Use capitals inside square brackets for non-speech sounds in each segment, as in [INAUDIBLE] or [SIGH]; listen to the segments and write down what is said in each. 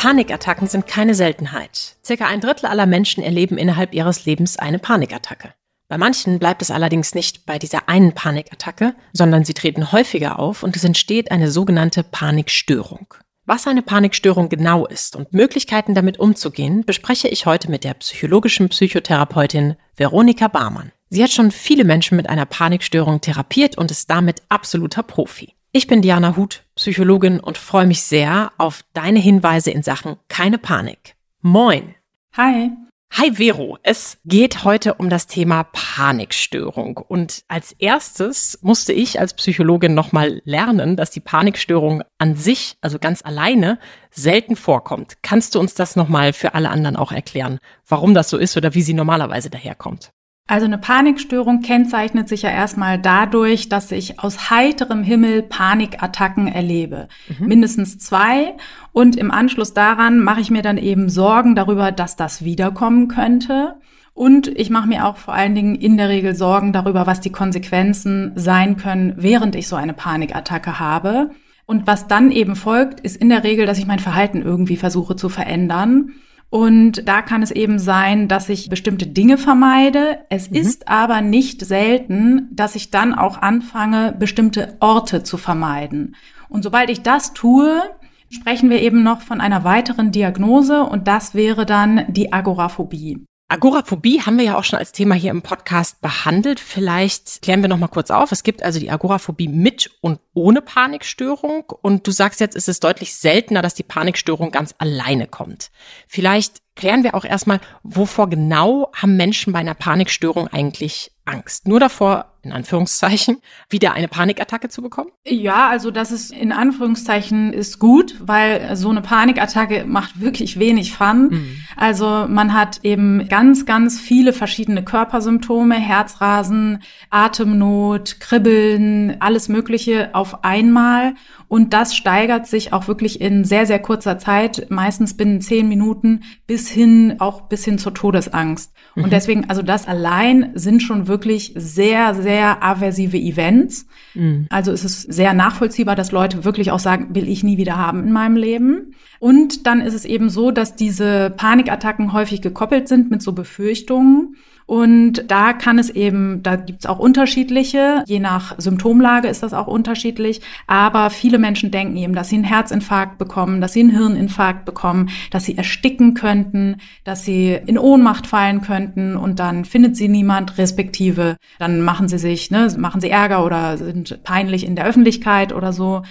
Panikattacken sind keine Seltenheit. Circa ein Drittel aller Menschen erleben innerhalb ihres Lebens eine Panikattacke. Bei manchen bleibt es allerdings nicht bei dieser einen Panikattacke, sondern sie treten häufiger auf und es entsteht eine sogenannte Panikstörung. Was eine Panikstörung genau ist und Möglichkeiten damit umzugehen, bespreche ich heute mit der psychologischen Psychotherapeutin Veronika Barmann. Sie hat schon viele Menschen mit einer Panikstörung therapiert und ist damit absoluter Profi. Ich bin Diana Huth, Psychologin und freue mich sehr auf deine Hinweise in Sachen keine Panik. Moin. Hi. Hi Vero, es geht heute um das Thema Panikstörung und als erstes musste ich als Psychologin nochmal lernen, dass die Panikstörung an sich, also ganz alleine, selten vorkommt. Kannst du uns das nochmal für alle anderen auch erklären, warum das so ist oder wie sie normalerweise daherkommt? Also eine Panikstörung kennzeichnet sich ja erstmal dadurch, dass ich aus heiterem Himmel Panikattacken erlebe. Mhm. Mindestens zwei. Und im Anschluss daran mache ich mir dann eben Sorgen darüber, dass das wiederkommen könnte. Und ich mache mir auch vor allen Dingen in der Regel Sorgen darüber, was die Konsequenzen sein können, während ich so eine Panikattacke habe. Und was dann eben folgt, ist in der Regel, dass ich mein Verhalten irgendwie versuche zu verändern. Und da kann es eben sein, dass ich bestimmte Dinge vermeide. Es mhm. ist aber nicht selten, dass ich dann auch anfange, bestimmte Orte zu vermeiden. Und sobald ich das tue, sprechen wir eben noch von einer weiteren Diagnose und das wäre dann die Agoraphobie. Agoraphobie haben wir ja auch schon als Thema hier im Podcast behandelt. Vielleicht klären wir noch mal kurz auf. Es gibt also die Agoraphobie mit und ohne Panikstörung. Und du sagst jetzt, ist es deutlich seltener, dass die Panikstörung ganz alleine kommt. Vielleicht klären wir auch erstmal, wovor genau haben Menschen bei einer Panikstörung eigentlich Angst? Nur davor, in Anführungszeichen, [LAUGHS] wieder eine Panikattacke zu bekommen? Ja, also das ist in Anführungszeichen ist gut, weil so eine Panikattacke macht wirklich wenig Fun. Mhm. Also man hat eben ganz, ganz viele verschiedene Körpersymptome, Herzrasen, Atemnot, Kribbeln, alles Mögliche auf einmal. Und das steigert sich auch wirklich in sehr, sehr kurzer Zeit, meistens binnen zehn Minuten, bis hin, auch bis hin zur Todesangst. Mhm. Und deswegen, also das allein sind schon wirklich sehr, sehr aversive Events. Mhm. Also es ist sehr nachvollziehbar, dass Leute wirklich auch sagen, will ich nie wieder haben in meinem Leben. Und dann ist es eben so, dass diese Panikattacken häufig gekoppelt sind mit so Befürchtungen. Und da kann es eben, da gibt's auch unterschiedliche, je nach Symptomlage ist das auch unterschiedlich. Aber viele Menschen denken eben, dass sie einen Herzinfarkt bekommen, dass sie einen Hirninfarkt bekommen, dass sie ersticken könnten, dass sie in Ohnmacht fallen könnten und dann findet sie niemand, respektive dann machen sie sich, ne, machen sie Ärger oder sind peinlich in der Öffentlichkeit oder so.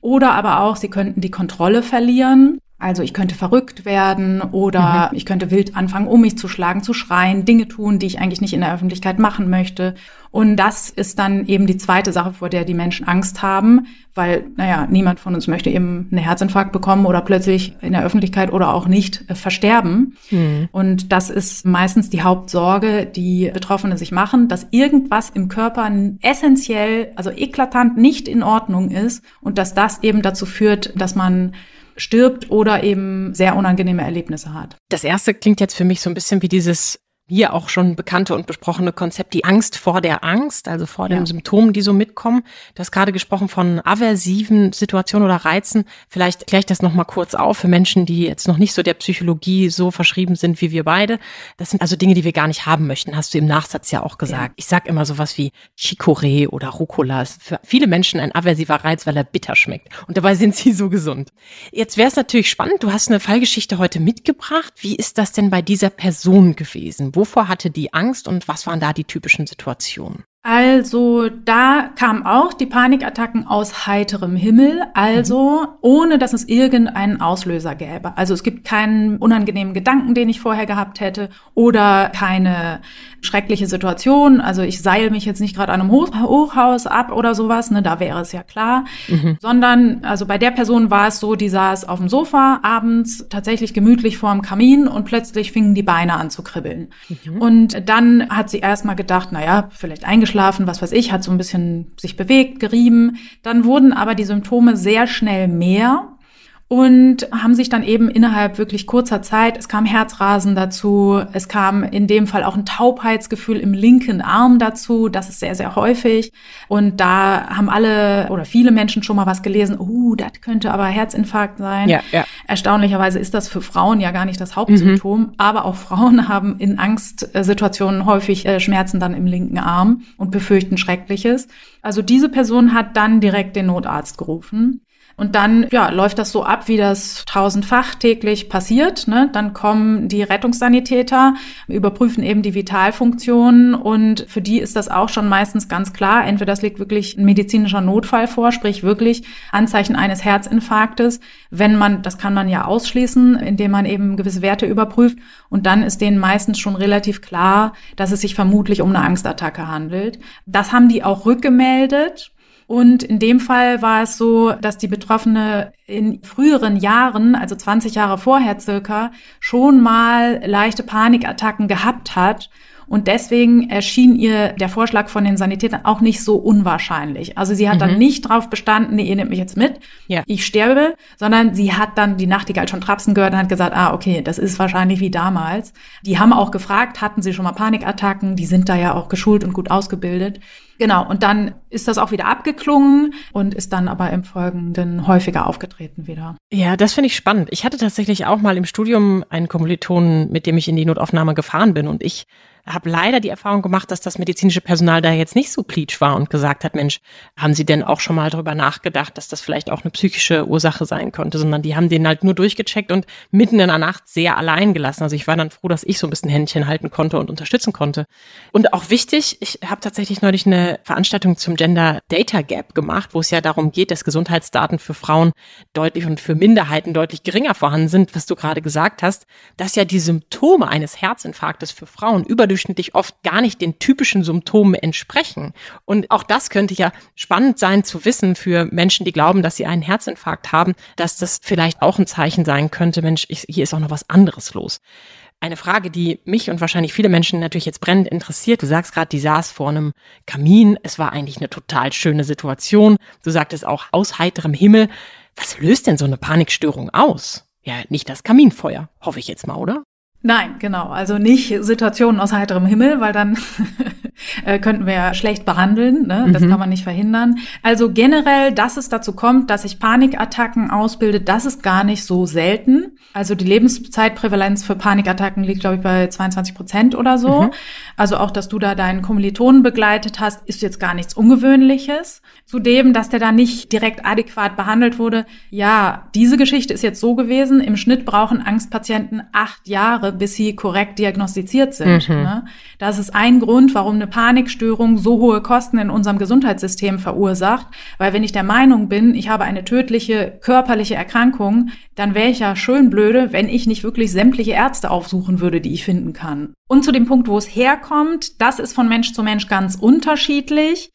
Oder aber auch, sie könnten die Kontrolle verlieren. Also ich könnte verrückt werden oder mhm. ich könnte wild anfangen, um mich zu schlagen, zu schreien, Dinge tun, die ich eigentlich nicht in der Öffentlichkeit machen möchte. Und das ist dann eben die zweite Sache, vor der die Menschen Angst haben, weil, naja, niemand von uns möchte eben einen Herzinfarkt bekommen oder plötzlich in der Öffentlichkeit oder auch nicht äh, versterben. Mhm. Und das ist meistens die Hauptsorge, die Betroffene sich machen, dass irgendwas im Körper essentiell, also eklatant nicht in Ordnung ist und dass das eben dazu führt, dass man stirbt oder eben sehr unangenehme Erlebnisse hat. Das erste klingt jetzt für mich so ein bisschen wie dieses hier auch schon bekannte und besprochene Konzept, die Angst vor der Angst, also vor ja. den Symptomen, die so mitkommen. Du hast gerade gesprochen von aversiven Situationen oder Reizen. Vielleicht kläre ich das nochmal kurz auf für Menschen, die jetzt noch nicht so der Psychologie so verschrieben sind wie wir beide. Das sind also Dinge, die wir gar nicht haben möchten, hast du im Nachsatz ja auch gesagt. Ja. Ich sag immer sowas wie Chicorée oder Rucola. Ist für viele Menschen ein aversiver Reiz, weil er bitter schmeckt. Und dabei sind sie so gesund. Jetzt wäre es natürlich spannend, du hast eine Fallgeschichte heute mitgebracht. Wie ist das denn bei dieser Person gewesen? Wovor hatte die Angst und was waren da die typischen Situationen? Also da kamen auch die Panikattacken aus heiterem Himmel, also mhm. ohne dass es irgendeinen Auslöser gäbe. Also es gibt keinen unangenehmen Gedanken, den ich vorher gehabt hätte oder keine schreckliche Situation. Also ich seil mich jetzt nicht gerade an einem Hoch Hochhaus ab oder sowas, ne, da wäre es ja klar. Mhm. Sondern, also bei der Person war es so, die saß auf dem Sofa abends tatsächlich gemütlich vorm Kamin und plötzlich fingen die Beine an zu kribbeln. Mhm. Und dann hat sie erstmal gedacht, na ja, vielleicht eingeschlafen, was weiß ich, hat so ein bisschen sich bewegt, gerieben. Dann wurden aber die Symptome sehr schnell mehr und haben sich dann eben innerhalb wirklich kurzer Zeit, es kam Herzrasen dazu, es kam in dem Fall auch ein Taubheitsgefühl im linken Arm dazu, das ist sehr, sehr häufig. Und da haben alle oder viele Menschen schon mal was gelesen, uh, das könnte aber Herzinfarkt sein. Ja, ja. Erstaunlicherweise ist das für Frauen ja gar nicht das Hauptsymptom, mhm. aber auch Frauen [LAUGHS] haben in Angstsituationen häufig äh, Schmerzen dann im linken Arm und befürchten Schreckliches. Also diese Person hat dann direkt den Notarzt gerufen. Und dann ja, läuft das so ab, wie das tausendfach täglich passiert. Ne? Dann kommen die Rettungssanitäter, überprüfen eben die Vitalfunktionen und für die ist das auch schon meistens ganz klar. Entweder das liegt wirklich ein medizinischer Notfall vor, sprich wirklich Anzeichen eines Herzinfarktes. Wenn man, das kann man ja ausschließen, indem man eben gewisse Werte überprüft. Und dann ist denen meistens schon relativ klar, dass es sich vermutlich um eine Angstattacke handelt. Das haben die auch rückgemeldet. Und in dem Fall war es so, dass die Betroffene in früheren Jahren, also 20 Jahre vorher circa, schon mal leichte Panikattacken gehabt hat und deswegen erschien ihr der Vorschlag von den Sanitätern auch nicht so unwahrscheinlich. Also sie hat mhm. dann nicht drauf bestanden, nee, ihr nehmt mich jetzt mit, ja. ich sterbe, sondern sie hat dann die Nachtigall schon trapsen gehört und hat gesagt, ah, okay, das ist wahrscheinlich wie damals. Die haben auch gefragt, hatten sie schon mal Panikattacken? Die sind da ja auch geschult und gut ausgebildet. Genau, und dann ist das auch wieder abgeklungen und ist dann aber im Folgenden häufiger aufgetreten wieder. Ja, das finde ich spannend. Ich hatte tatsächlich auch mal im Studium einen Kommilitonen, mit dem ich in die Notaufnahme gefahren bin und ich habe leider die Erfahrung gemacht, dass das medizinische Personal da jetzt nicht so pleatsch war und gesagt hat, Mensch, haben Sie denn auch schon mal darüber nachgedacht, dass das vielleicht auch eine psychische Ursache sein könnte, sondern die haben den halt nur durchgecheckt und mitten in der Nacht sehr allein gelassen. Also ich war dann froh, dass ich so ein bisschen Händchen halten konnte und unterstützen konnte. Und auch wichtig, ich habe tatsächlich neulich eine Veranstaltung zum Gender Data Gap gemacht, wo es ja darum geht, dass Gesundheitsdaten für Frauen deutlich und für Minderheiten deutlich geringer vorhanden sind, was du gerade gesagt hast, dass ja die Symptome eines Herzinfarktes für Frauen überdurchschnittlich oft gar nicht den typischen Symptomen entsprechen. Und auch das könnte ja spannend sein zu wissen für Menschen, die glauben, dass sie einen Herzinfarkt haben, dass das vielleicht auch ein Zeichen sein könnte, Mensch, ich, hier ist auch noch was anderes los. Eine Frage, die mich und wahrscheinlich viele Menschen natürlich jetzt brennend interessiert. Du sagst gerade, die saß vor einem Kamin. Es war eigentlich eine total schöne Situation. Du sagtest auch aus heiterem Himmel. Was löst denn so eine Panikstörung aus? Ja, nicht das Kaminfeuer, hoffe ich jetzt mal, oder? Nein, genau. Also nicht Situationen aus heiterem Himmel, weil dann [LAUGHS] äh, könnten wir ja schlecht behandeln. Ne? Das mhm. kann man nicht verhindern. Also generell, dass es dazu kommt, dass sich Panikattacken ausbildet, das ist gar nicht so selten. Also die Lebenszeitprävalenz für Panikattacken liegt, glaube ich, bei 22 Prozent oder so. Mhm. Also auch, dass du da deinen Kommilitonen begleitet hast, ist jetzt gar nichts Ungewöhnliches. Zudem, dass der da nicht direkt adäquat behandelt wurde. Ja, diese Geschichte ist jetzt so gewesen. Im Schnitt brauchen Angstpatienten acht Jahre, bis sie korrekt diagnostiziert sind. Mhm. Ne? Das ist ein Grund, warum eine Panikstörung so hohe Kosten in unserem Gesundheitssystem verursacht. Weil wenn ich der Meinung bin, ich habe eine tödliche körperliche Erkrankung, dann wäre ich ja schön blöde, wenn ich nicht wirklich sämtliche Ärzte aufsuchen würde, die ich finden kann. Und zu dem Punkt, wo es herkommt, das ist von Mensch zu Mensch ganz unterschiedlich.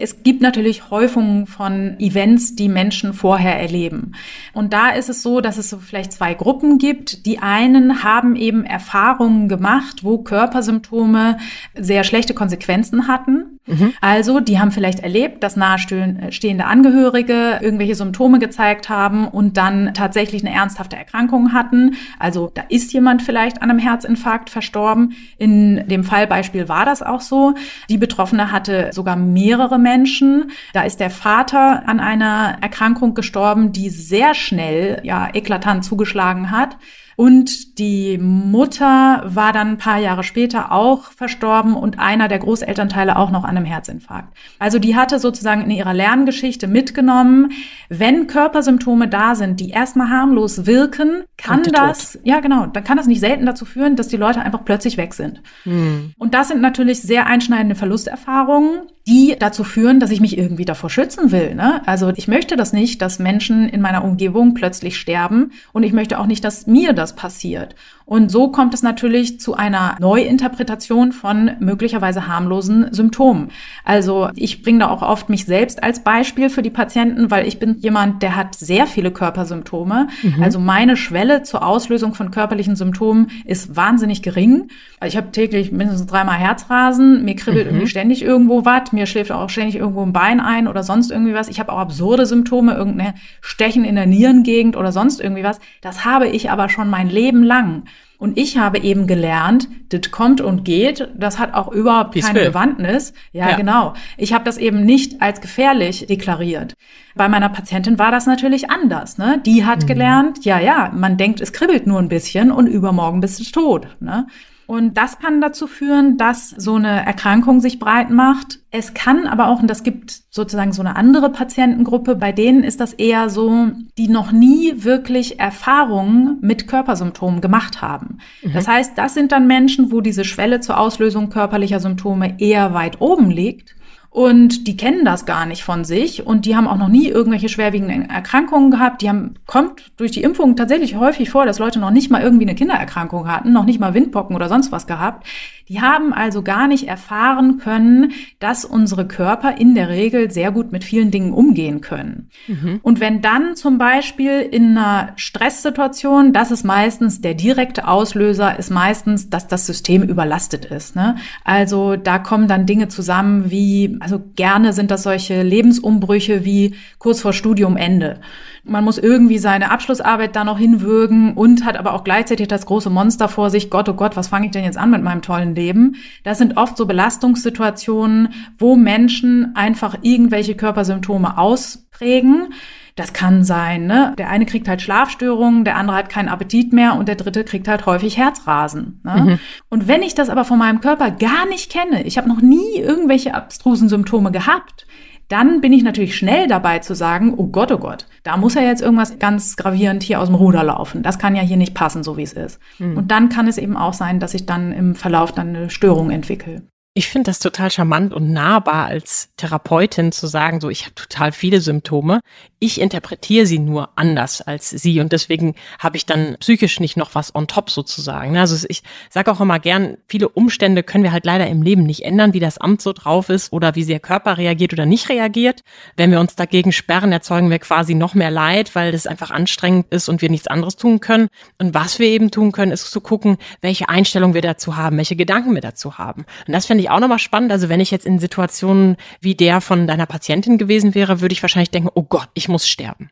Es gibt natürlich Häufungen von Events, die Menschen vorher erleben. Und da ist es so, dass es so vielleicht zwei Gruppen gibt. Die einen haben eben Erfahrungen gemacht, wo Körpersymptome sehr schlechte Konsequenzen hatten. Mhm. Also, die haben vielleicht erlebt, dass nahestehende Angehörige irgendwelche Symptome gezeigt haben und dann tatsächlich eine ernsthafte Erkrankung hatten. Also, da ist jemand vielleicht an einem Herzinfarkt verstorben. In dem Fallbeispiel war das auch so. Die Betroffene hatte sogar mehrere Menschen. Da ist der Vater an einer Erkrankung gestorben, die sehr schnell, ja, eklatant zugeschlagen hat. Und die Mutter war dann ein paar Jahre später auch verstorben und einer der Großelternteile auch noch an einem Herzinfarkt. Also die hatte sozusagen in ihrer Lerngeschichte mitgenommen, wenn Körpersymptome da sind, die erstmal harmlos wirken, kann das, ja genau, dann kann das nicht selten dazu führen, dass die Leute einfach plötzlich weg sind. Hm. Und das sind natürlich sehr einschneidende Verlusterfahrungen die dazu führen, dass ich mich irgendwie davor schützen will. Ne? Also ich möchte das nicht, dass Menschen in meiner Umgebung plötzlich sterben und ich möchte auch nicht, dass mir das passiert. Und so kommt es natürlich zu einer Neuinterpretation von möglicherweise harmlosen Symptomen. Also ich bringe da auch oft mich selbst als Beispiel für die Patienten, weil ich bin jemand, der hat sehr viele Körpersymptome. Mhm. Also meine Schwelle zur Auslösung von körperlichen Symptomen ist wahnsinnig gering. Ich habe täglich mindestens dreimal Herzrasen, mir kribbelt mhm. irgendwie ständig irgendwo was, mir schläft auch ständig irgendwo ein Bein ein oder sonst irgendwie was. Ich habe auch absurde Symptome, irgendeine Stechen in der Nierengegend oder sonst irgendwie was. Das habe ich aber schon mein Leben lang. Und ich habe eben gelernt, das kommt und geht, das hat auch überhaupt Peace keine will. Bewandtnis. Ja, ja, genau. Ich habe das eben nicht als gefährlich deklariert. Bei meiner Patientin war das natürlich anders. Ne? Die hat mhm. gelernt, ja, ja, man denkt, es kribbelt nur ein bisschen und übermorgen bist du tot. Ne? Und das kann dazu führen, dass so eine Erkrankung sich breit macht. Es kann aber auch, und das gibt sozusagen so eine andere Patientengruppe, bei denen ist das eher so, die noch nie wirklich Erfahrungen mit Körpersymptomen gemacht haben. Mhm. Das heißt, das sind dann Menschen, wo diese Schwelle zur Auslösung körperlicher Symptome eher weit oben liegt. Und die kennen das gar nicht von sich und die haben auch noch nie irgendwelche schwerwiegenden Erkrankungen gehabt. Die haben, kommt durch die Impfung tatsächlich häufig vor, dass Leute noch nicht mal irgendwie eine Kindererkrankung hatten, noch nicht mal Windpocken oder sonst was gehabt. Die haben also gar nicht erfahren können, dass unsere Körper in der Regel sehr gut mit vielen Dingen umgehen können. Mhm. Und wenn dann zum Beispiel in einer Stresssituation, das ist meistens der direkte Auslöser, ist meistens, dass das System überlastet ist. Ne? Also da kommen dann Dinge zusammen wie, also gerne sind das solche Lebensumbrüche wie kurz vor Studiumende man muss irgendwie seine Abschlussarbeit da noch hinwürgen und hat aber auch gleichzeitig das große Monster vor sich. Gott, oh Gott, was fange ich denn jetzt an mit meinem tollen Leben? Das sind oft so Belastungssituationen, wo Menschen einfach irgendwelche Körpersymptome ausprägen. Das kann sein, ne? Der eine kriegt halt Schlafstörungen, der andere hat keinen Appetit mehr und der dritte kriegt halt häufig Herzrasen. Ne? Mhm. Und wenn ich das aber von meinem Körper gar nicht kenne, ich habe noch nie irgendwelche abstrusen Symptome gehabt, dann bin ich natürlich schnell dabei zu sagen, oh Gott, oh Gott, da muss ja jetzt irgendwas ganz gravierend hier aus dem Ruder laufen. Das kann ja hier nicht passen, so wie es ist. Mhm. Und dann kann es eben auch sein, dass ich dann im Verlauf dann eine Störung entwickle. Ich finde das total charmant und nahbar als Therapeutin zu sagen, so ich habe total viele Symptome. Ich interpretiere sie nur anders als sie und deswegen habe ich dann psychisch nicht noch was on top sozusagen. Also ich sage auch immer gern, viele Umstände können wir halt leider im Leben nicht ändern, wie das Amt so drauf ist oder wie der Körper reagiert oder nicht reagiert. Wenn wir uns dagegen sperren, erzeugen wir quasi noch mehr Leid, weil das einfach anstrengend ist und wir nichts anderes tun können. Und was wir eben tun können, ist zu gucken, welche Einstellung wir dazu haben, welche Gedanken wir dazu haben. Und das finde ich auch nochmal spannend. Also wenn ich jetzt in Situationen wie der von deiner Patientin gewesen wäre, würde ich wahrscheinlich denken, oh Gott, ich muss sterben.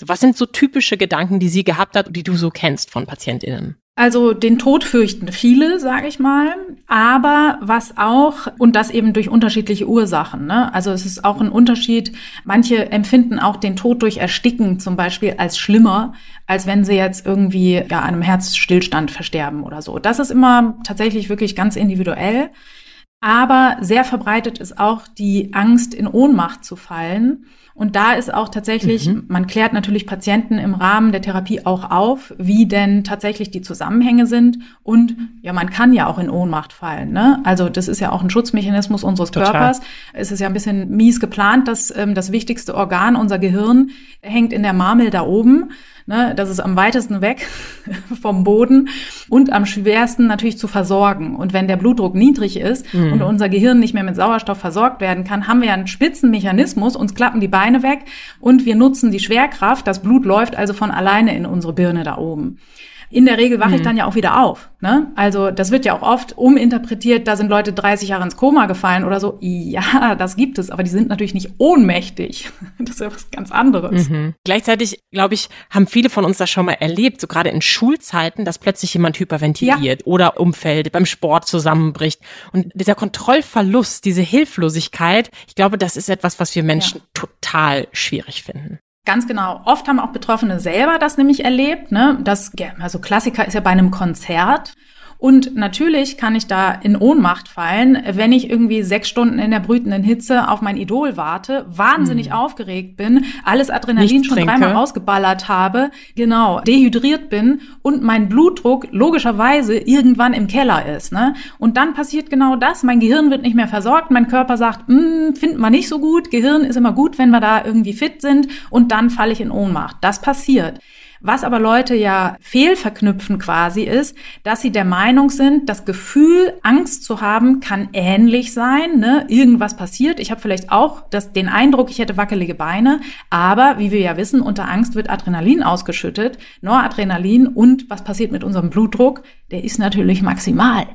Was sind so typische Gedanken, die sie gehabt hat, die du so kennst von PatientInnen? Also den Tod fürchten viele, sage ich mal, aber was auch und das eben durch unterschiedliche Ursachen. Ne? Also es ist auch ein Unterschied. Manche empfinden auch den Tod durch Ersticken zum Beispiel als schlimmer, als wenn sie jetzt irgendwie ja einem Herzstillstand versterben oder so. Das ist immer tatsächlich wirklich ganz individuell. Aber sehr verbreitet ist auch die Angst, in Ohnmacht zu fallen. Und da ist auch tatsächlich, mhm. man klärt natürlich Patienten im Rahmen der Therapie auch auf, wie denn tatsächlich die Zusammenhänge sind. Und ja, man kann ja auch in Ohnmacht fallen. Ne? Also das ist ja auch ein Schutzmechanismus unseres Total. Körpers. Es ist ja ein bisschen mies geplant, dass ähm, das wichtigste Organ, unser Gehirn, hängt in der Marmel da oben. Ne, das ist am weitesten weg [LAUGHS] vom Boden und am schwersten natürlich zu versorgen. Und wenn der Blutdruck niedrig ist mhm. und unser Gehirn nicht mehr mit Sauerstoff versorgt werden kann, haben wir einen Spitzenmechanismus, uns klappen die Beine weg und wir nutzen die Schwerkraft. Das Blut läuft also von alleine in unsere Birne da oben. In der Regel wache mhm. ich dann ja auch wieder auf. Ne? Also das wird ja auch oft uminterpretiert, da sind Leute 30 Jahre ins Koma gefallen oder so. Ja, das gibt es, aber die sind natürlich nicht ohnmächtig. [LAUGHS] Das ist ja was ganz anderes. Mhm. Gleichzeitig, glaube ich, haben viele von uns das schon mal erlebt, so gerade in Schulzeiten, dass plötzlich jemand hyperventiliert ja. oder umfällt, beim Sport zusammenbricht. Und dieser Kontrollverlust, diese Hilflosigkeit, ich glaube, das ist etwas, was wir Menschen ja. total schwierig finden. Ganz genau. Oft haben auch Betroffene selber das nämlich erlebt. Ne? Das, also Klassiker ist ja bei einem Konzert. Und natürlich kann ich da in Ohnmacht fallen, wenn ich irgendwie sechs Stunden in der brütenden Hitze auf mein Idol warte, wahnsinnig mhm. aufgeregt bin, alles Adrenalin schon trinke. dreimal ausgeballert habe, genau, dehydriert bin und mein Blutdruck logischerweise irgendwann im Keller ist. Ne? Und dann passiert genau das. Mein Gehirn wird nicht mehr versorgt, mein Körper sagt, hm, finden wir nicht so gut. Gehirn ist immer gut, wenn wir da irgendwie fit sind und dann falle ich in Ohnmacht. Das passiert. Was aber Leute ja fehlverknüpfen quasi ist, dass sie der Meinung sind, das Gefühl, Angst zu haben, kann ähnlich sein. Ne? Irgendwas passiert. Ich habe vielleicht auch das, den Eindruck, ich hätte wackelige Beine. Aber wie wir ja wissen, unter Angst wird Adrenalin ausgeschüttet, Noradrenalin. Und was passiert mit unserem Blutdruck? Der ist natürlich maximal.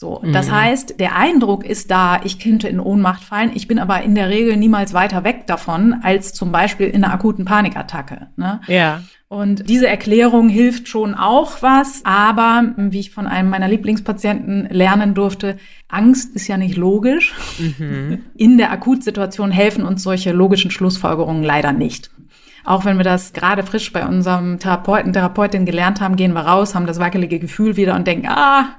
So, das mhm. heißt, der Eindruck ist da, ich könnte in Ohnmacht fallen. Ich bin aber in der Regel niemals weiter weg davon als zum Beispiel in einer akuten Panikattacke. Ne? Ja. Und diese Erklärung hilft schon auch was, aber wie ich von einem meiner Lieblingspatienten lernen durfte, Angst ist ja nicht logisch. Mhm. [LAUGHS] In der Akutsituation helfen uns solche logischen Schlussfolgerungen leider nicht. Auch wenn wir das gerade frisch bei unserem Therapeuten, Therapeutin gelernt haben, gehen wir raus, haben das wackelige Gefühl wieder und denken, ah,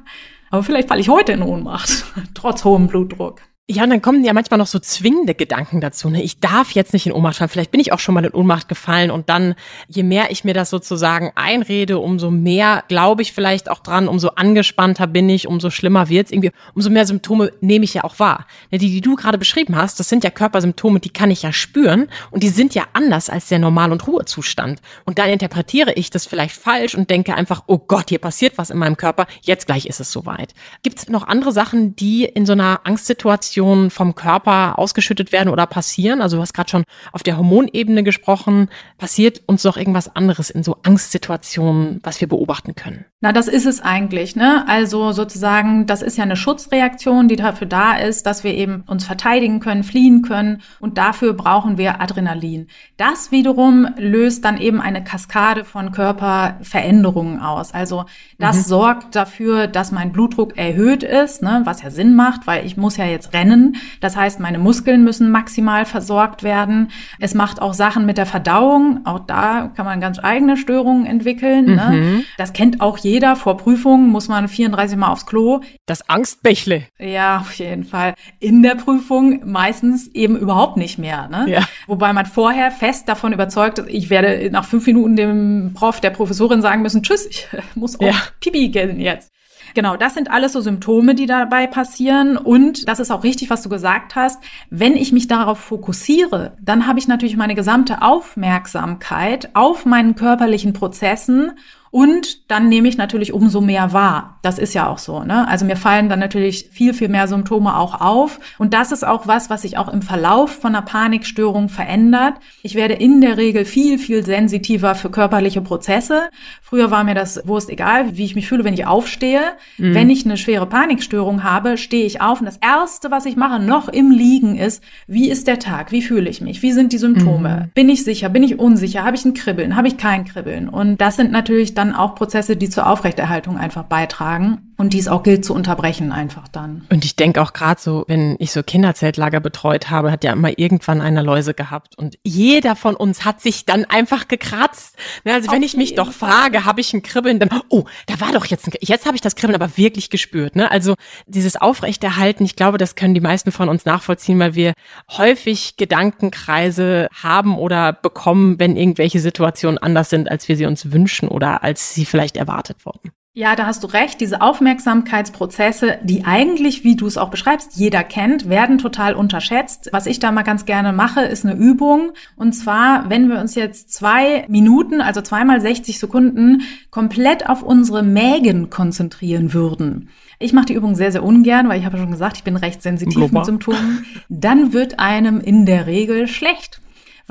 aber vielleicht falle ich heute in Ohnmacht, [LAUGHS] trotz hohem Blutdruck. Ja, und dann kommen ja manchmal noch so zwingende Gedanken dazu. Ne? Ich darf jetzt nicht in Ohnmacht fallen. Vielleicht bin ich auch schon mal in Ohnmacht gefallen. Und dann, je mehr ich mir das sozusagen einrede, umso mehr glaube ich vielleicht auch dran, umso angespannter bin ich, umso schlimmer wird's irgendwie, umso mehr Symptome nehme ich ja auch wahr. Ne, die, die du gerade beschrieben hast, das sind ja Körpersymptome, die kann ich ja spüren. Und die sind ja anders als der Normal- und Ruhezustand. Und dann interpretiere ich das vielleicht falsch und denke einfach, oh Gott, hier passiert was in meinem Körper. Jetzt gleich ist es soweit. Gibt's noch andere Sachen, die in so einer Angstsituation Emotionen vom Körper ausgeschüttet werden oder passieren? Also du hast gerade schon auf der Hormonebene gesprochen. Passiert uns doch irgendwas anderes in so Angstsituationen, was wir beobachten können? Na, das ist es eigentlich, ne? Also sozusagen, das ist ja eine Schutzreaktion, die dafür da ist, dass wir eben uns verteidigen können, fliehen können und dafür brauchen wir Adrenalin. Das wiederum löst dann eben eine Kaskade von Körperveränderungen aus. Also das mhm. sorgt dafür, dass mein Blutdruck erhöht ist, ne? was ja Sinn macht, weil ich muss ja jetzt rennen. Das heißt, meine Muskeln müssen maximal versorgt werden. Es macht auch Sachen mit der Verdauung. Auch da kann man ganz eigene Störungen entwickeln. Ne? Mhm. Ne? Das kennt auch jeder jeder. Vor Prüfungen muss man 34 Mal aufs Klo. Das Angstbächle. Ja, auf jeden Fall. In der Prüfung meistens eben überhaupt nicht mehr. Ne? Ja. Wobei man vorher fest davon überzeugt ist, ich werde nach fünf Minuten dem Prof, der Professorin sagen müssen, tschüss, ich [LAUGHS] muss auch ja. Pipi gehen jetzt. Genau, das sind alles so Symptome, die dabei passieren. Und das ist auch richtig, was du gesagt hast. Wenn ich mich darauf fokussiere, dann habe ich natürlich meine gesamte Aufmerksamkeit auf meinen körperlichen Prozessen und dann nehme ich natürlich umso mehr wahr. Das ist ja auch so. Ne? Also mir fallen dann natürlich viel, viel mehr Symptome auch auf. Und das ist auch was, was sich auch im Verlauf von einer Panikstörung verändert. Ich werde in der Regel viel, viel sensitiver für körperliche Prozesse. Früher war mir das Wurst egal, wie ich mich fühle, wenn ich aufstehe. Mhm. Wenn ich eine schwere Panikstörung habe, stehe ich auf. Und das Erste, was ich mache, noch im Liegen, ist, wie ist der Tag? Wie fühle ich mich? Wie sind die Symptome? Mhm. Bin ich sicher? Bin ich unsicher? Habe ich ein Kribbeln? Habe ich kein Kribbeln? Und das sind natürlich dann auch Prozesse, die zur Aufrechterhaltung einfach beitragen und die es auch gilt zu unterbrechen einfach dann. Und ich denke auch gerade so, wenn ich so Kinderzeltlager betreut habe, hat ja immer irgendwann einer Läuse gehabt und jeder von uns hat sich dann einfach gekratzt. Ne, also Auf wenn ich mich doch frage, habe ich ein Kribbeln, dann oh, da war doch jetzt ein jetzt habe ich das Kribbeln aber wirklich gespürt, ne? Also dieses Aufrechterhalten, ich glaube, das können die meisten von uns nachvollziehen, weil wir häufig Gedankenkreise haben oder bekommen, wenn irgendwelche Situationen anders sind, als wir sie uns wünschen oder als sie vielleicht erwartet wurden. Ja, da hast du recht. Diese Aufmerksamkeitsprozesse, die eigentlich, wie du es auch beschreibst, jeder kennt, werden total unterschätzt. Was ich da mal ganz gerne mache, ist eine Übung. Und zwar, wenn wir uns jetzt zwei Minuten, also zweimal 60 Sekunden, komplett auf unsere Mägen konzentrieren würden. Ich mache die Übung sehr, sehr ungern, weil ich habe schon gesagt, ich bin recht sensitiv Global. mit Symptomen. Dann wird einem in der Regel schlecht.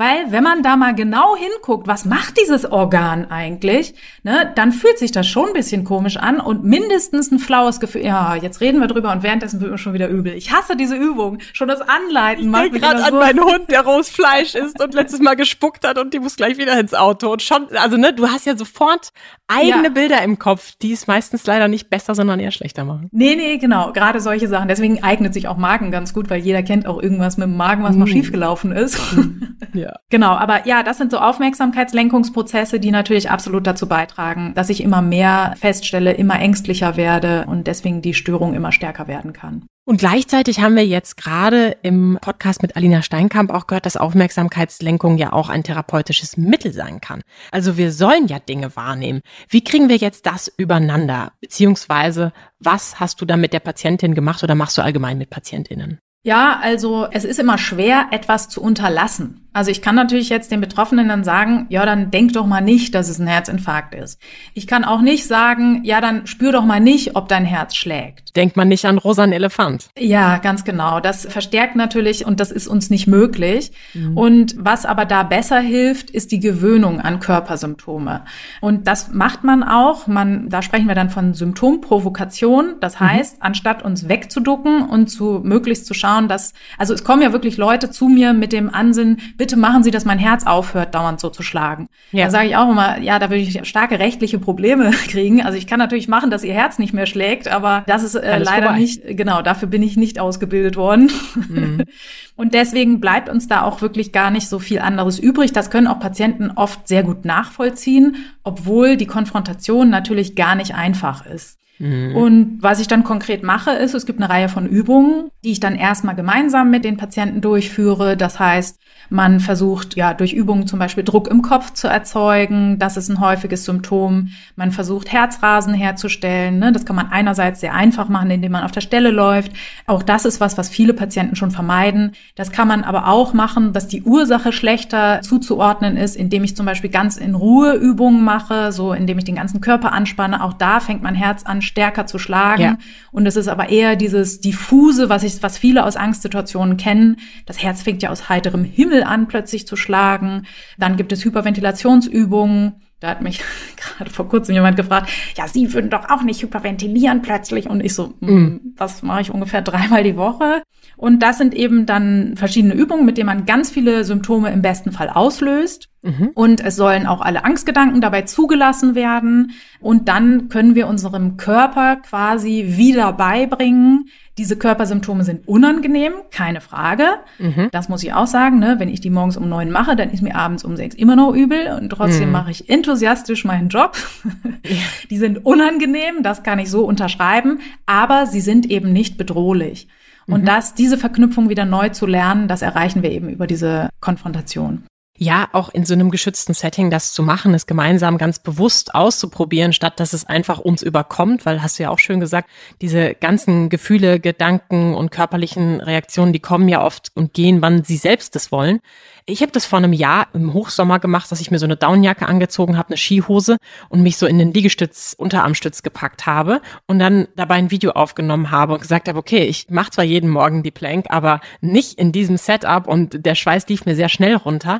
Weil wenn man da mal genau hinguckt, was macht dieses Organ eigentlich, ne, dann fühlt sich das schon ein bisschen komisch an und mindestens ein flaues Gefühl. Ja, jetzt reden wir drüber und währenddessen wird mir schon wieder übel. Ich hasse diese Übung. Schon das Anleiten macht ich mich gerade an meinen Hund, der rohes Fleisch isst und letztes Mal gespuckt hat und die muss gleich wieder ins Auto. Und schon, also ne, du hast ja sofort eigene ja. Bilder im Kopf, die es meistens leider nicht besser, sondern eher schlechter machen. Nee, nee, genau. Gerade solche Sachen. Deswegen eignet sich auch Magen ganz gut, weil jeder kennt auch irgendwas mit dem Magen, was mm. mal schiefgelaufen ist. [LAUGHS] Ja. Ja. Genau, aber ja, das sind so Aufmerksamkeitslenkungsprozesse, die natürlich absolut dazu beitragen, dass ich immer mehr feststelle, immer ängstlicher werde und deswegen die Störung immer stärker werden kann. Und gleichzeitig haben wir jetzt gerade im Podcast mit Alina Steinkamp auch gehört, dass Aufmerksamkeitslenkung ja auch ein therapeutisches Mittel sein kann. Also wir sollen ja Dinge wahrnehmen. Wie kriegen wir jetzt das übereinander? Beziehungsweise, was hast du da mit der Patientin gemacht oder machst du allgemein mit Patientinnen? Ja, also es ist immer schwer, etwas zu unterlassen. Also ich kann natürlich jetzt den Betroffenen dann sagen, ja, dann denk doch mal nicht, dass es ein Herzinfarkt ist. Ich kann auch nicht sagen, ja, dann spür doch mal nicht, ob dein Herz schlägt. Denkt man nicht an rosan Elefant. Ja, ganz genau. Das verstärkt natürlich und das ist uns nicht möglich. Mhm. Und was aber da besser hilft, ist die Gewöhnung an Körpersymptome. Und das macht man auch. Man, da sprechen wir dann von Symptomprovokation. Das mhm. heißt, mhm. anstatt uns wegzuducken und zu möglichst zu schauen, dass, also es kommen ja wirklich Leute zu mir mit dem Ansinn, bitte machen Sie, dass mein Herz aufhört, dauernd so zu schlagen. Ja. Da sage ich auch immer, ja, da würde ich starke rechtliche Probleme [LAUGHS] kriegen. Also ich kann natürlich machen, dass Ihr Herz nicht mehr schlägt, aber das ist äh, leider vorbei. nicht, genau, dafür bin ich nicht ausgebildet worden. Mhm. [LAUGHS] Und deswegen bleibt uns da auch wirklich gar nicht so viel anderes übrig. Das können auch Patienten oft sehr gut nachvollziehen, obwohl die Konfrontation natürlich gar nicht einfach ist. Mhm. Und was ich dann konkret mache, ist, es gibt eine Reihe von Übungen, die ich dann erstmal gemeinsam mit den Patienten durchführe. Das heißt, man versucht ja durch Übungen zum Beispiel Druck im Kopf zu erzeugen. Das ist ein häufiges Symptom. Man versucht Herzrasen herzustellen. Ne? Das kann man einerseits sehr einfach machen, indem man auf der Stelle läuft. Auch das ist was, was viele Patienten schon vermeiden. Das kann man aber auch machen, dass die Ursache schlechter zuzuordnen ist, indem ich zum Beispiel ganz in Ruhe Übungen mache, so indem ich den ganzen Körper anspanne. Auch da fängt mein Herz an stärker zu schlagen. Ja. Und es ist aber eher dieses diffuse, was ich, was viele aus Angstsituationen kennen. Das Herz fängt ja aus heiterem Himmel an, plötzlich zu schlagen. Dann gibt es Hyperventilationsübungen. Da hat mich [LAUGHS] gerade vor kurzem jemand gefragt, ja, Sie würden doch auch nicht hyperventilieren plötzlich. Und ich so, mm. das mache ich ungefähr [LAUGHS] dreimal die Woche. Und das sind eben dann verschiedene Übungen, mit denen man ganz viele Symptome im besten Fall auslöst. Mhm. Und es sollen auch alle Angstgedanken dabei zugelassen werden. Und dann können wir unserem Körper quasi wieder beibringen, diese Körpersymptome sind unangenehm, keine Frage. Mhm. Das muss ich auch sagen. Ne? Wenn ich die morgens um neun mache, dann ist mir abends um sechs immer noch übel und trotzdem mhm. mache ich enthusiastisch meinen Job. [LAUGHS] Ja. Die sind unangenehm, das kann ich so unterschreiben, aber sie sind eben nicht bedrohlich. Und mhm. das, diese Verknüpfung wieder neu zu lernen, das erreichen wir eben über diese Konfrontation ja, auch in so einem geschützten Setting das zu machen, es gemeinsam ganz bewusst auszuprobieren, statt dass es einfach ums überkommt, weil hast du ja auch schön gesagt, diese ganzen Gefühle, Gedanken und körperlichen Reaktionen, die kommen ja oft und gehen, wann sie selbst es wollen. Ich habe das vor einem Jahr im Hochsommer gemacht, dass ich mir so eine Downjacke angezogen habe, eine Skihose und mich so in den Liegestütz, Unterarmstütz gepackt habe und dann dabei ein Video aufgenommen habe und gesagt habe, okay, ich mache zwar jeden Morgen die Plank, aber nicht in diesem Setup und der Schweiß lief mir sehr schnell runter.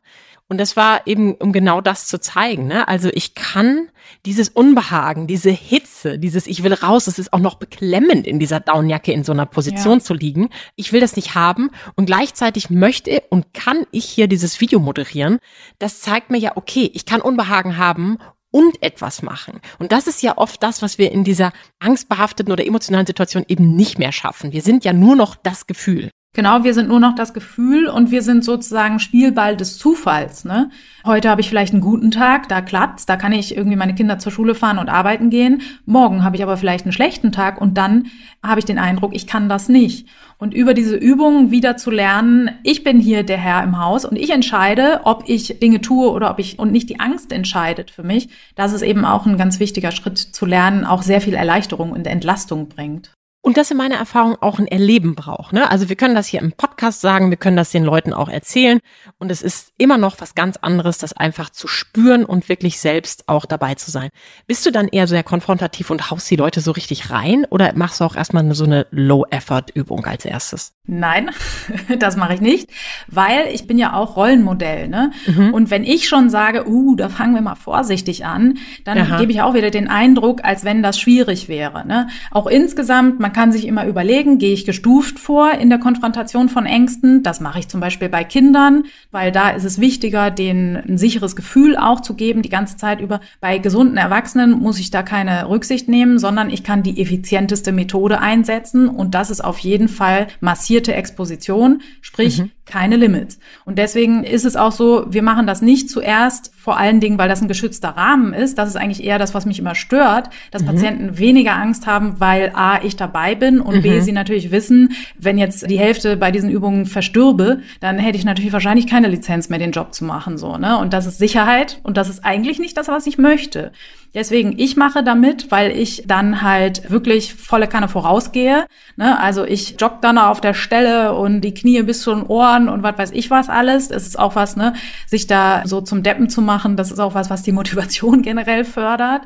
Und das war eben, um genau das zu zeigen. Ne? Also ich kann dieses Unbehagen, diese Hitze, dieses Ich will raus, es ist auch noch beklemmend, in dieser Downjacke in so einer Position ja. zu liegen. Ich will das nicht haben. Und gleichzeitig möchte und kann ich hier dieses Video moderieren. Das zeigt mir ja, okay, ich kann Unbehagen haben und etwas machen. Und das ist ja oft das, was wir in dieser angstbehafteten oder emotionalen Situation eben nicht mehr schaffen. Wir sind ja nur noch das Gefühl. Genau, wir sind nur noch das Gefühl und wir sind sozusagen Spielball des Zufalls. Ne? Heute habe ich vielleicht einen guten Tag, da klappt's, da kann ich irgendwie meine Kinder zur Schule fahren und arbeiten gehen. Morgen habe ich aber vielleicht einen schlechten Tag und dann habe ich den Eindruck, ich kann das nicht. Und über diese Übungen wieder zu lernen, ich bin hier der Herr im Haus und ich entscheide, ob ich Dinge tue oder ob ich und nicht die Angst entscheidet für mich. Das ist eben auch ein ganz wichtiger Schritt zu lernen, auch sehr viel Erleichterung und Entlastung bringt. Und das in meiner Erfahrung auch ein Erleben braucht. Ne? Also wir können das hier im Podcast sagen, wir können das den Leuten auch erzählen. Und es ist immer noch was ganz anderes, das einfach zu spüren und wirklich selbst auch dabei zu sein. Bist du dann eher sehr konfrontativ und haust die Leute so richtig rein oder machst du auch erstmal so eine Low-Effort-Übung als erstes? Nein, [LAUGHS] das mache ich nicht, weil ich bin ja auch Rollenmodell. Ne? Mhm. Und wenn ich schon sage, uh, da fangen wir mal vorsichtig an, dann Aha. gebe ich auch wieder den Eindruck, als wenn das schwierig wäre. Ne? Auch insgesamt, man kann sich immer überlegen, gehe ich gestuft vor in der Konfrontation von Ängsten? Das mache ich zum Beispiel bei Kindern, weil da ist es wichtiger, denen ein sicheres Gefühl auch zu geben, die ganze Zeit über. Bei gesunden Erwachsenen muss ich da keine Rücksicht nehmen, sondern ich kann die effizienteste Methode einsetzen und das ist auf jeden Fall massierte Exposition, sprich mhm keine Limits. Und deswegen ist es auch so, wir machen das nicht zuerst, vor allen Dingen, weil das ein geschützter Rahmen ist. Das ist eigentlich eher das, was mich immer stört, dass mhm. Patienten weniger Angst haben, weil A, ich dabei bin und mhm. B, sie natürlich wissen, wenn jetzt die Hälfte bei diesen Übungen verstürbe, dann hätte ich natürlich wahrscheinlich keine Lizenz mehr, den Job zu machen, so, ne? Und das ist Sicherheit und das ist eigentlich nicht das, was ich möchte. Deswegen, ich mache damit, weil ich dann halt wirklich volle Kanne vorausgehe. Ne? Also ich jogge dann auf der Stelle und die Knie bis zu den Ohren und was weiß ich was alles. Es ist auch was, ne, sich da so zum Deppen zu machen. Das ist auch was, was die Motivation [LAUGHS] generell fördert.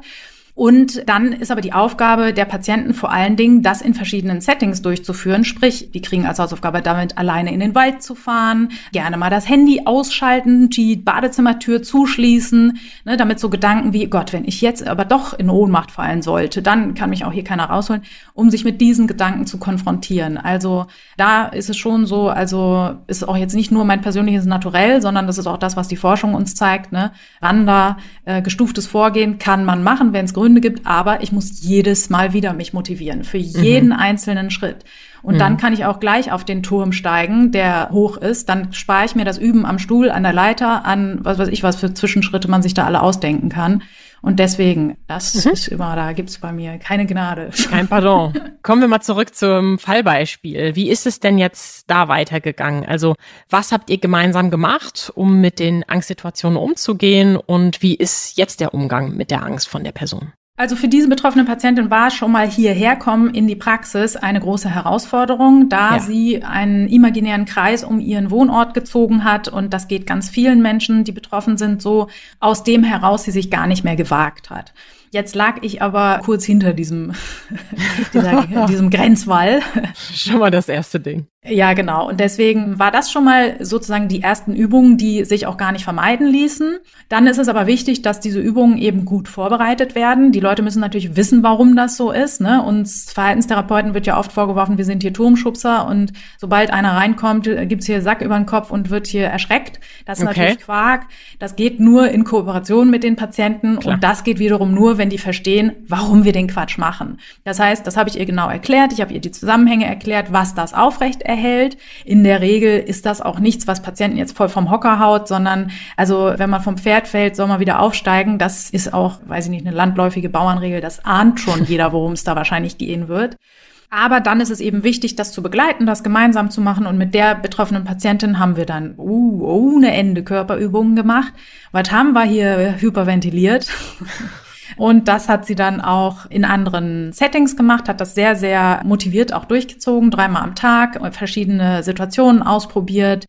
Und dann ist aber die Aufgabe der Patienten vor allen Dingen, das in verschiedenen Settings durchzuführen. Sprich, die kriegen als Hausaufgabe damit, alleine in den Wald zu fahren, gerne mal das Handy ausschalten, die Badezimmertür zuschließen, ne, damit so Gedanken wie, Gott, wenn ich jetzt aber doch in Ohnmacht fallen sollte, dann kann mich auch hier keiner rausholen, um sich mit diesen Gedanken zu konfrontieren. Also da ist es schon so, also ist auch jetzt nicht nur mein persönliches Naturell, sondern das ist auch das, was die Forschung uns zeigt. Ne? Randa, äh, gestuftes Vorgehen kann man machen, wenn es Gründe gibt, aber ich muss jedes Mal wieder mich motivieren für jeden mhm. einzelnen Schritt. Und mhm. dann kann ich auch gleich auf den Turm steigen, der hoch ist. Dann spare ich mir das Üben am Stuhl, an der Leiter, an was weiß ich, was für Zwischenschritte man sich da alle ausdenken kann. Und deswegen, das mhm. ist immer, da gibt's bei mir keine Gnade. Kein Pardon. Kommen wir mal zurück zum Fallbeispiel. Wie ist es denn jetzt da weitergegangen? Also, was habt ihr gemeinsam gemacht, um mit den Angstsituationen umzugehen? Und wie ist jetzt der Umgang mit der Angst von der Person? Also für diese betroffene Patientin war schon mal hierher kommen in die Praxis eine große Herausforderung, da ja. sie einen imaginären Kreis um ihren Wohnort gezogen hat. Und das geht ganz vielen Menschen, die betroffen sind, so aus dem heraus sie sich gar nicht mehr gewagt hat. Jetzt lag ich aber kurz hinter diesem, [LAUGHS] dieser, [LAUGHS] diesem Grenzwall. Schon mal das erste Ding. Ja, genau. Und deswegen war das schon mal sozusagen die ersten Übungen, die sich auch gar nicht vermeiden ließen. Dann ist es aber wichtig, dass diese Übungen eben gut vorbereitet werden. Die Leute müssen natürlich wissen, warum das so ist. Ne? Uns Verhaltenstherapeuten wird ja oft vorgeworfen, wir sind hier Turmschubser und sobald einer reinkommt, gibt's hier Sack über den Kopf und wird hier erschreckt. Das ist okay. natürlich Quark. Das geht nur in Kooperation mit den Patienten Klar. und das geht wiederum nur, wenn die verstehen, warum wir den Quatsch machen. Das heißt, das habe ich ihr genau erklärt. Ich habe ihr die Zusammenhänge erklärt, was das aufrecht erhält. In der Regel ist das auch nichts, was Patienten jetzt voll vom Hocker haut, sondern also wenn man vom Pferd fällt, soll man wieder aufsteigen. Das ist auch, weiß ich nicht, eine landläufige Bauernregel. Das ahnt schon [LAUGHS] jeder, worum es da wahrscheinlich gehen wird. Aber dann ist es eben wichtig, das zu begleiten, das gemeinsam zu machen. Und mit der betroffenen Patientin haben wir dann uh, ohne Ende Körperübungen gemacht. Was haben wir hier hyperventiliert? [LAUGHS] Und das hat sie dann auch in anderen Settings gemacht, hat das sehr, sehr motiviert auch durchgezogen, dreimal am Tag, verschiedene Situationen ausprobiert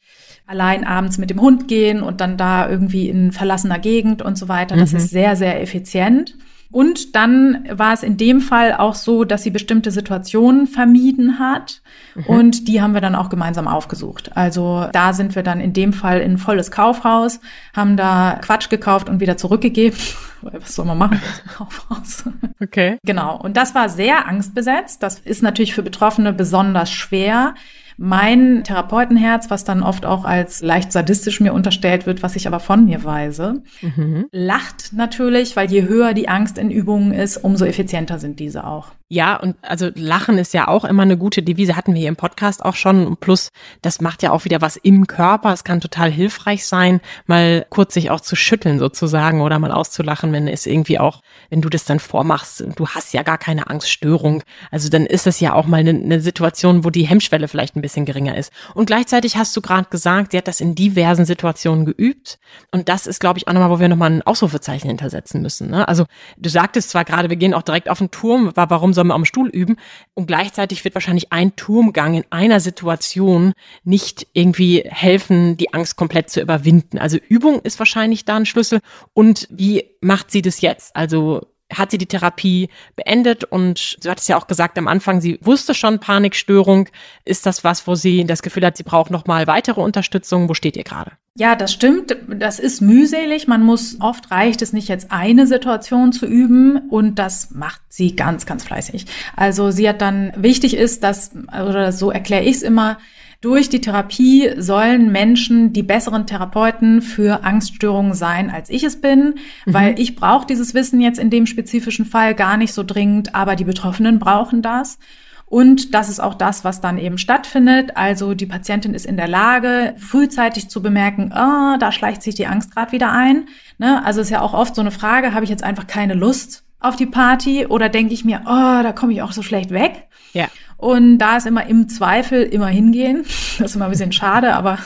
allein abends mit dem Hund gehen und dann da irgendwie in verlassener Gegend und so weiter. Das mhm. ist sehr, sehr effizient. Und dann war es in dem Fall auch so, dass sie bestimmte Situationen vermieden hat. Mhm. Und die haben wir dann auch gemeinsam aufgesucht. Also da sind wir dann in dem Fall in ein volles Kaufhaus, haben da Quatsch gekauft und wieder zurückgegeben. [LAUGHS] Was soll man machen [LAUGHS] Kaufhaus? Okay. Genau. Und das war sehr angstbesetzt. Das ist natürlich für Betroffene besonders schwer. Mein Therapeutenherz, was dann oft auch als leicht sadistisch mir unterstellt wird, was ich aber von mir weise, mhm. lacht natürlich, weil je höher die Angst in Übungen ist, umso effizienter sind diese auch. Ja, und also Lachen ist ja auch immer eine gute Devise, hatten wir hier im Podcast auch schon. Plus, das macht ja auch wieder was im Körper. Es kann total hilfreich sein, mal kurz sich auch zu schütteln sozusagen oder mal auszulachen, wenn es irgendwie auch, wenn du das dann vormachst, du hast ja gar keine Angststörung. Also dann ist es ja auch mal eine, eine Situation, wo die Hemmschwelle vielleicht ein bisschen geringer ist. Und gleichzeitig hast du gerade gesagt, sie hat das in diversen Situationen geübt. Und das ist, glaube ich, auch nochmal, wo wir nochmal ein Ausrufezeichen hintersetzen müssen. Ne? Also du sagtest zwar gerade, wir gehen auch direkt auf den Turm, war warum man am Stuhl üben? Und gleichzeitig wird wahrscheinlich ein Turmgang in einer Situation nicht irgendwie helfen, die Angst komplett zu überwinden. Also Übung ist wahrscheinlich da ein Schlüssel. Und wie macht sie das jetzt? Also hat sie die Therapie beendet und du hattest ja auch gesagt am Anfang, sie wusste schon Panikstörung. Ist das was, wo sie das Gefühl hat, sie braucht noch mal weitere Unterstützung? Wo steht ihr gerade? Ja, das stimmt. Das ist mühselig. Man muss, oft reicht es nicht jetzt eine Situation zu üben und das macht sie ganz, ganz fleißig. Also sie hat dann, wichtig ist, dass, oder so erkläre ich es immer, durch die Therapie sollen Menschen die besseren Therapeuten für Angststörungen sein, als ich es bin, mhm. weil ich brauche dieses Wissen jetzt in dem spezifischen Fall gar nicht so dringend, aber die Betroffenen brauchen das. Und das ist auch das, was dann eben stattfindet. Also die Patientin ist in der Lage, frühzeitig zu bemerken, oh, da schleicht sich die Angst gerade wieder ein. Ne? Also ist ja auch oft so eine Frage, habe ich jetzt einfach keine Lust auf die Party oder denke ich mir, oh, da komme ich auch so schlecht weg. Ja. Und da ist immer im Zweifel immer hingehen. [LAUGHS] Das ist immer ein bisschen schade, aber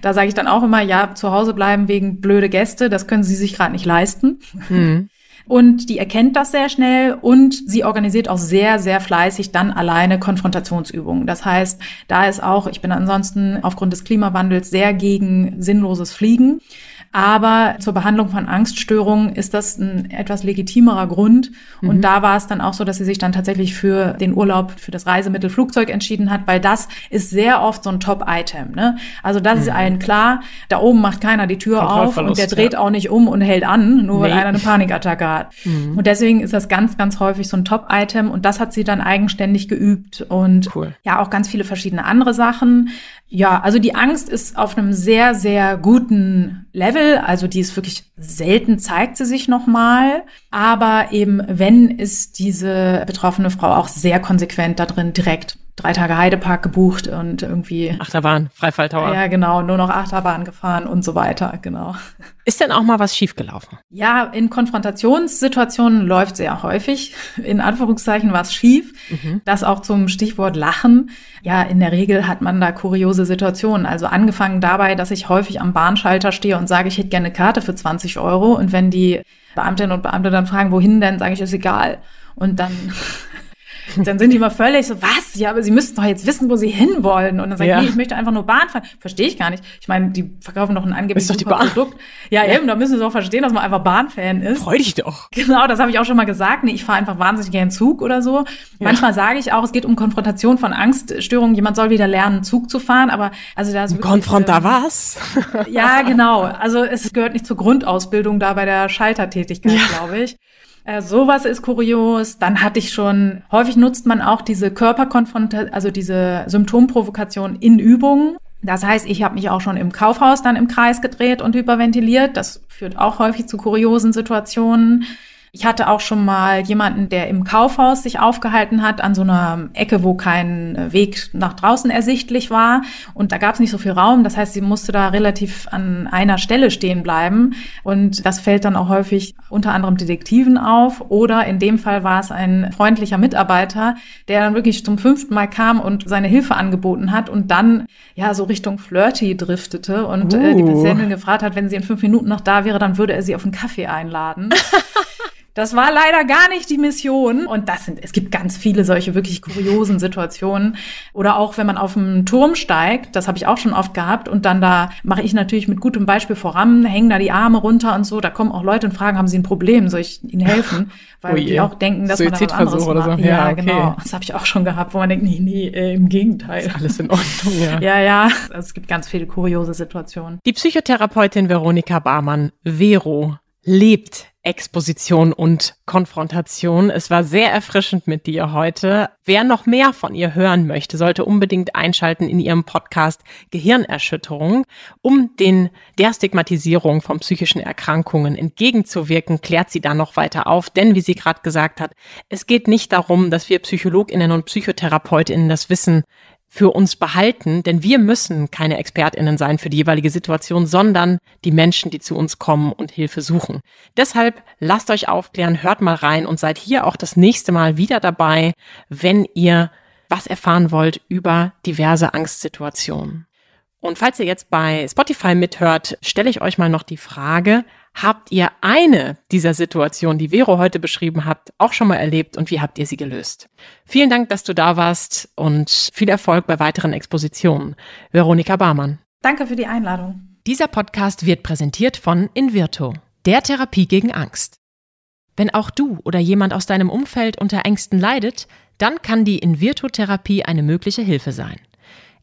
da sage ich dann auch immer, ja, zu Hause bleiben wegen blöde Gäste, das können sie sich gerade nicht leisten. Mhm. Und die erkennt das sehr schnell und sie organisiert auch sehr, sehr fleißig dann alleine Konfrontationsübungen. Das heißt, da ist auch, ich bin ansonsten aufgrund des Klimawandels sehr gegen sinnloses Fliegen. Aber zur Behandlung von Angststörungen ist das ein etwas legitimerer Grund. Und mhm. da war es dann auch so, dass sie sich dann tatsächlich für den Urlaub, für das Reisemittel Flugzeug entschieden hat, weil das ist sehr oft so ein Top-Item. Ne? Also das mhm. ist allen klar, da oben macht keiner die Tür auf und der dreht ja. auch nicht um und hält an, nur nee. weil einer eine Panikattacke hat. Mhm. Und deswegen ist das ganz, ganz häufig so ein Top-Item und das hat sie dann eigenständig geübt und cool. ja auch ganz viele verschiedene andere Sachen. Ja, also die Angst ist auf einem sehr, sehr guten Level. Also die ist wirklich selten, zeigt sie sich nochmal. Aber eben, wenn, ist diese betroffene Frau auch sehr konsequent da drin, direkt drei Tage Heidepark gebucht und irgendwie. Achterbahn, Freifalltower. Ja, genau, nur noch Achterbahn gefahren und so weiter, genau. Ist denn auch mal was schiefgelaufen? Ja, in Konfrontationssituationen läuft sehr häufig. In Anführungszeichen was schief. Mhm. Das auch zum Stichwort Lachen. Ja, in der Regel hat man da kuriose Situationen. Also angefangen dabei, dass ich häufig am Bahnschalter stehe und sage, ich hätte gerne eine Karte für 20 Euro. Und wenn die Beamtinnen und Beamte dann fragen, wohin denn, sage ich, ist egal. Und dann dann sind die immer völlig so, was? Ja, aber sie müssten doch jetzt wissen, wo sie hinwollen. Und dann sage ich, ja. nee, ich möchte einfach nur Bahn fahren. Verstehe ich gar nicht. Ich meine, die verkaufen doch ein angeblich super Produkt. Ja, ja, eben, da müssen sie auch verstehen, dass man einfach Bahnfan ist. Freu dich doch. Genau, das habe ich auch schon mal gesagt. Nee, ich fahre einfach wahnsinnig gern Zug oder so. Ja. Manchmal sage ich auch, es geht um Konfrontation von Angststörungen. Jemand soll wieder lernen, Zug zu fahren. Aber also da ist wirklich, Konfronta ähm, was? ja, genau. Also es gehört nicht zur Grundausbildung da bei der Schaltertätigkeit, ja. glaube ich. Äh, sowas ist kurios. Dann hatte ich schon, häufig nutzt man auch diese Körperkonfrontation, also diese Symptomprovokation in Übungen. Das heißt, ich habe mich auch schon im Kaufhaus dann im Kreis gedreht und hyperventiliert. Das führt auch häufig zu kuriosen Situationen. Ich hatte auch schon mal jemanden, der im Kaufhaus sich aufgehalten hat, an so einer Ecke, wo kein Weg nach draußen ersichtlich war. Und da gab es nicht so viel Raum. Das heißt, sie musste da relativ an einer Stelle stehen bleiben. Und das fällt dann auch häufig unter anderem Detektiven auf. Oder in dem Fall war es ein freundlicher Mitarbeiter, der dann wirklich zum fünften Mal kam und seine Hilfe angeboten hat und dann ja so Richtung Flirty driftete und uh. äh, die uh. Patientin gefragt hat, wenn sie in fünf Minuten noch da wäre, dann würde er sie auf einen Kaffee einladen. [LAUGHS] Das war leider gar nicht die Mission. Und das sind, es gibt ganz viele solche wirklich kuriosen [LAUGHS] Situationen. Oder auch, wenn man auf einen Turm steigt, das habe ich auch schon oft gehabt. Und dann da mache ich natürlich mit gutem Beispiel voran, hängen da die Arme runter und so. Da kommen auch Leute und fragen, haben sie ein Problem? Soll ich ihnen helfen? [LAUGHS] Weil oh die auch denken, dass man da was anderes oder so. macht. Ja, ja okay. genau. Das habe ich auch schon gehabt, wo man denkt, nee, nee, äh, im Gegenteil. Ist alles in Ordnung, ja. [LAUGHS] ja, ja. Also es gibt ganz viele kuriose Situationen. Die Psychotherapeutin Veronika Barmann, Vero, lebt Exposition und Konfrontation. Es war sehr erfrischend mit dir heute. Wer noch mehr von ihr hören möchte, sollte unbedingt einschalten in ihrem Podcast Gehirnerschütterung. Um den der Stigmatisierung von psychischen Erkrankungen entgegenzuwirken, klärt sie da noch weiter auf. Denn, wie sie gerade gesagt hat, es geht nicht darum, dass wir Psychologinnen und Psychotherapeutinnen das Wissen für uns behalten, denn wir müssen keine Expertinnen sein für die jeweilige Situation, sondern die Menschen, die zu uns kommen und Hilfe suchen. Deshalb lasst euch aufklären, hört mal rein und seid hier auch das nächste Mal wieder dabei, wenn ihr was erfahren wollt über diverse Angstsituationen. Und falls ihr jetzt bei Spotify mithört, stelle ich euch mal noch die Frage, Habt ihr eine dieser Situationen, die Vero heute beschrieben hat, auch schon mal erlebt und wie habt ihr sie gelöst? Vielen Dank, dass du da warst und viel Erfolg bei weiteren Expositionen. Veronika Barmann. Danke für die Einladung. Dieser Podcast wird präsentiert von Invirto, der Therapie gegen Angst. Wenn auch du oder jemand aus deinem Umfeld unter Ängsten leidet, dann kann die Invirto-Therapie eine mögliche Hilfe sein.